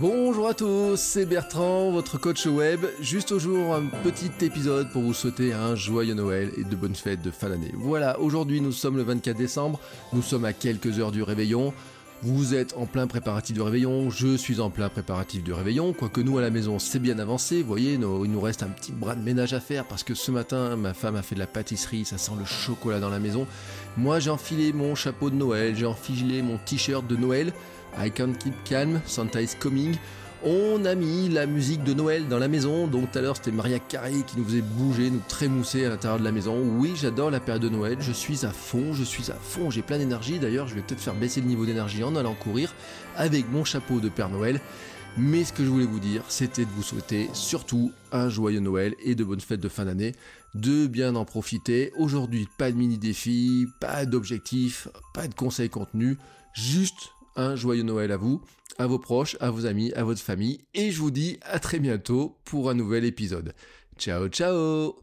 Bonjour à tous, c'est Bertrand, votre coach web. Juste au jour, un petit épisode pour vous souhaiter un joyeux Noël et de bonnes fêtes de fin d'année. Voilà, aujourd'hui nous sommes le 24 décembre, nous sommes à quelques heures du réveillon. Vous êtes en plein préparatif du réveillon, je suis en plein préparatif du réveillon, quoique nous à la maison c'est bien avancé, vous voyez, il nous reste un petit bras de ménage à faire parce que ce matin ma femme a fait de la pâtisserie, ça sent le chocolat dans la maison. Moi j'ai enfilé mon chapeau de Noël, j'ai enfilé mon t-shirt de Noël, I can't keep calm, Santa is coming. On a mis la musique de Noël dans la maison, donc tout à l'heure c'était Maria Carey qui nous faisait bouger, nous trémousser à l'intérieur de la maison. Oui, j'adore la période de Noël, je suis à fond, je suis à fond, j'ai plein d'énergie. D'ailleurs, je vais peut-être faire baisser le niveau d'énergie en allant courir avec mon chapeau de Père Noël. Mais ce que je voulais vous dire, c'était de vous souhaiter surtout un joyeux Noël et de bonnes fêtes de fin d'année, de bien en profiter. Aujourd'hui, pas de mini défi, pas d'objectif, pas de conseils contenus, juste un joyeux Noël à vous, à vos proches, à vos amis, à votre famille, et je vous dis à très bientôt pour un nouvel épisode. Ciao ciao